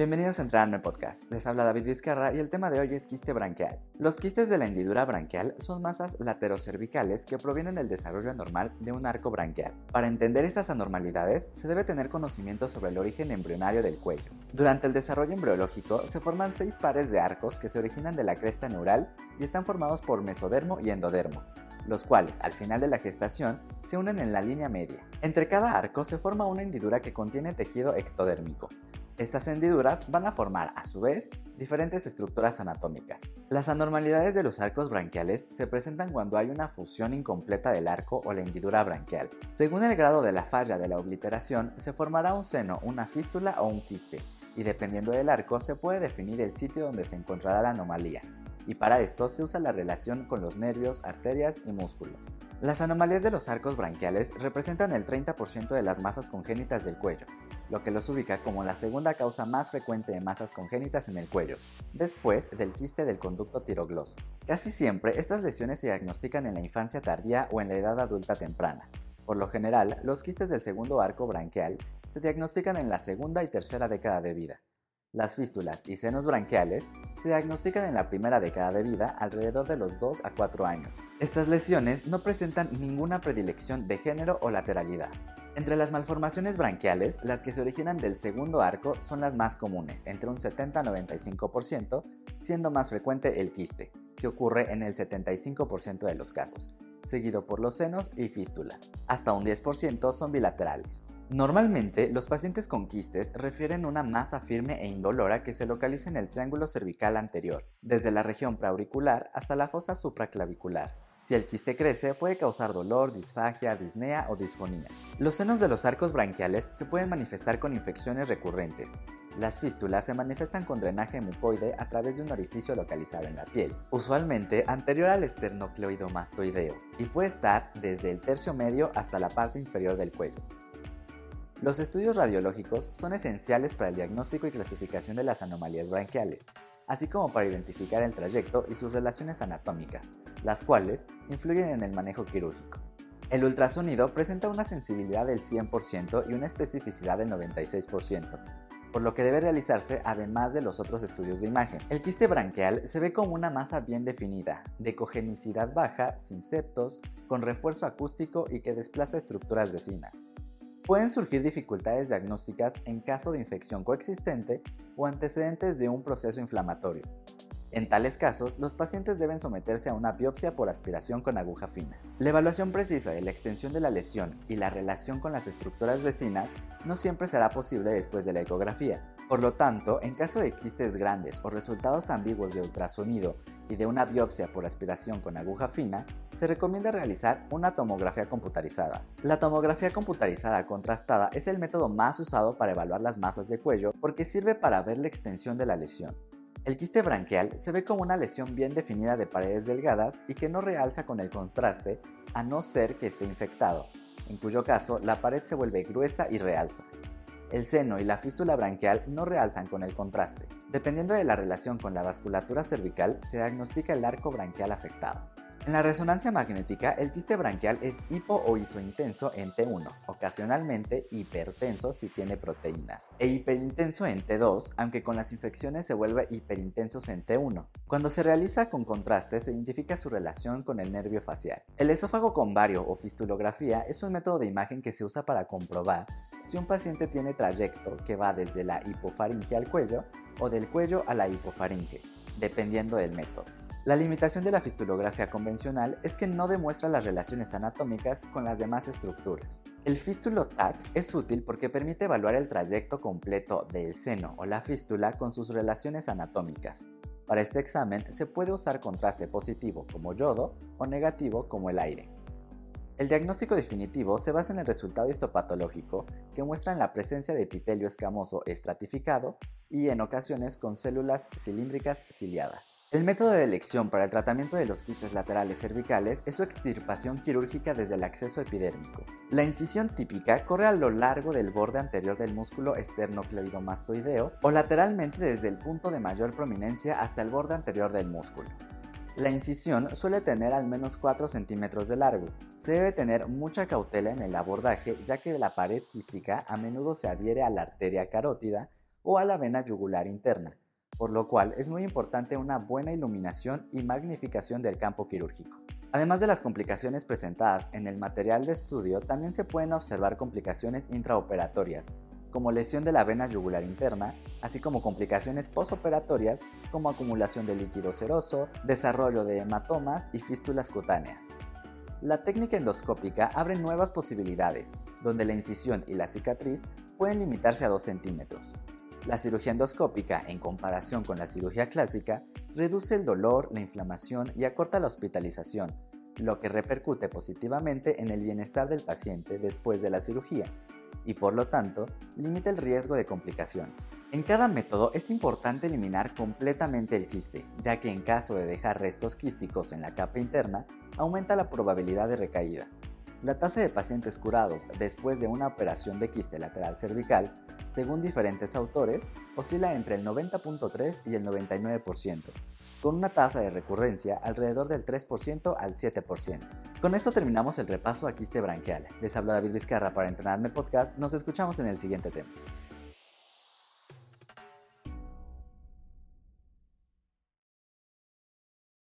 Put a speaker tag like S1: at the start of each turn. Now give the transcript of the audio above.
S1: Bienvenidos a Entrar en Podcast. Les habla David Vizcarra y el tema de hoy es quiste branquial. Los quistes de la hendidura branquial son masas laterocervicales que provienen del desarrollo anormal de un arco branquial. Para entender estas anormalidades, se debe tener conocimiento sobre el origen embrionario del cuello. Durante el desarrollo embriológico se forman seis pares de arcos que se originan de la cresta neural y están formados por mesodermo y endodermo los cuales al final de la gestación se unen en la línea media. Entre cada arco se forma una hendidura que contiene tejido ectodérmico. Estas hendiduras van a formar, a su vez, diferentes estructuras anatómicas. Las anormalidades de los arcos branquiales se presentan cuando hay una fusión incompleta del arco o la hendidura branquial. Según el grado de la falla de la obliteración, se formará un seno, una fístula o un quiste, y dependiendo del arco se puede definir el sitio donde se encontrará la anomalía y para esto se usa la relación con los nervios, arterias y músculos. Las anomalías de los arcos branquiales representan el 30% de las masas congénitas del cuello, lo que los ubica como la segunda causa más frecuente de masas congénitas en el cuello, después del quiste del conducto tirogloso. Casi siempre estas lesiones se diagnostican en la infancia tardía o en la edad adulta temprana. Por lo general, los quistes del segundo arco branquial se diagnostican en la segunda y tercera década de vida. Las fístulas y senos branquiales se diagnostican en la primera década de vida alrededor de los 2 a 4 años. Estas lesiones no presentan ninguna predilección de género o lateralidad. Entre las malformaciones branquiales, las que se originan del segundo arco son las más comunes, entre un 70-95%, siendo más frecuente el quiste, que ocurre en el 75% de los casos, seguido por los senos y fístulas. Hasta un 10% son bilaterales. Normalmente, los pacientes con quistes refieren una masa firme e indolora que se localiza en el triángulo cervical anterior, desde la región preauricular hasta la fosa supraclavicular. Si el quiste crece, puede causar dolor, disfagia, disnea o disfonía. Los senos de los arcos branquiales se pueden manifestar con infecciones recurrentes. Las fístulas se manifiestan con drenaje mucoide a través de un orificio localizado en la piel, usualmente anterior al esternocleidomastoideo, y puede estar desde el tercio medio hasta la parte inferior del cuello. Los estudios radiológicos son esenciales para el diagnóstico y clasificación de las anomalías branquiales, así como para identificar el trayecto y sus relaciones anatómicas, las cuales influyen en el manejo quirúrgico. El ultrasonido presenta una sensibilidad del 100% y una especificidad del 96%, por lo que debe realizarse además de los otros estudios de imagen. El quiste branquial se ve como una masa bien definida, de cogenicidad baja, sin septos, con refuerzo acústico y que desplaza estructuras vecinas. Pueden surgir dificultades diagnósticas en caso de infección coexistente o antecedentes de un proceso inflamatorio. En tales casos, los pacientes deben someterse a una biopsia por aspiración con aguja fina. La evaluación precisa de la extensión de la lesión y la relación con las estructuras vecinas no siempre será posible después de la ecografía. Por lo tanto, en caso de quistes grandes o resultados ambiguos de ultrasonido y de una biopsia por aspiración con aguja fina, se recomienda realizar una tomografía computarizada. La tomografía computarizada contrastada es el método más usado para evaluar las masas de cuello porque sirve para ver la extensión de la lesión. El quiste branquial se ve como una lesión bien definida de paredes delgadas y que no realza con el contraste a no ser que esté infectado, en cuyo caso la pared se vuelve gruesa y realza. El seno y la fístula branquial no realzan con el contraste. Dependiendo de la relación con la vasculatura cervical, se diagnostica el arco branquial afectado. En la resonancia magnética, el quiste branquial es hipo o isointenso en T1, ocasionalmente hipertenso si tiene proteínas, e hiperintenso en T2, aunque con las infecciones se vuelve hiperintenso en T1. Cuando se realiza con contraste, se identifica su relación con el nervio facial. El esófago con vario o fistulografía es un método de imagen que se usa para comprobar si un paciente tiene trayecto que va desde la hipofaringe al cuello o del cuello a la hipofaringe, dependiendo del método. La limitación de la fistulografía convencional es que no demuestra las relaciones anatómicas con las demás estructuras. El fístulo-TAC es útil porque permite evaluar el trayecto completo del seno o la fístula con sus relaciones anatómicas. Para este examen se puede usar contraste positivo como yodo o negativo como el aire. El diagnóstico definitivo se basa en el resultado histopatológico que muestra la presencia de epitelio escamoso estratificado y en ocasiones con células cilíndricas ciliadas. El método de elección para el tratamiento de los quistes laterales cervicales es su extirpación quirúrgica desde el acceso epidérmico. La incisión típica corre a lo largo del borde anterior del músculo esternocleidomastoideo o lateralmente desde el punto de mayor prominencia hasta el borde anterior del músculo. La incisión suele tener al menos 4 centímetros de largo. Se debe tener mucha cautela en el abordaje ya que la pared quística a menudo se adhiere a la arteria carótida o a la vena yugular interna, por lo cual es muy importante una buena iluminación y magnificación del campo quirúrgico. Además de las complicaciones presentadas en el material de estudio, también se pueden observar complicaciones intraoperatorias, como lesión de la vena yugular interna, así como complicaciones posoperatorias como acumulación de líquido seroso, desarrollo de hematomas y fístulas cutáneas. La técnica endoscópica abre nuevas posibilidades, donde la incisión y la cicatriz pueden limitarse a 2 centímetros. La cirugía endoscópica, en comparación con la cirugía clásica, reduce el dolor, la inflamación y acorta la hospitalización, lo que repercute positivamente en el bienestar del paciente después de la cirugía y por lo tanto limita el riesgo de complicaciones. En cada método es importante eliminar completamente el quiste, ya que en caso de dejar restos quísticos en la capa interna, aumenta la probabilidad de recaída. La tasa de pacientes curados después de una operación de quiste lateral cervical, según diferentes autores, oscila entre el 90.3 y el 99%, con una tasa de recurrencia alrededor del 3% al 7%. Con esto terminamos el repaso a quiste branquial. Les habla David Vizcarra para Entrenarme Podcast. Nos escuchamos en el siguiente tema.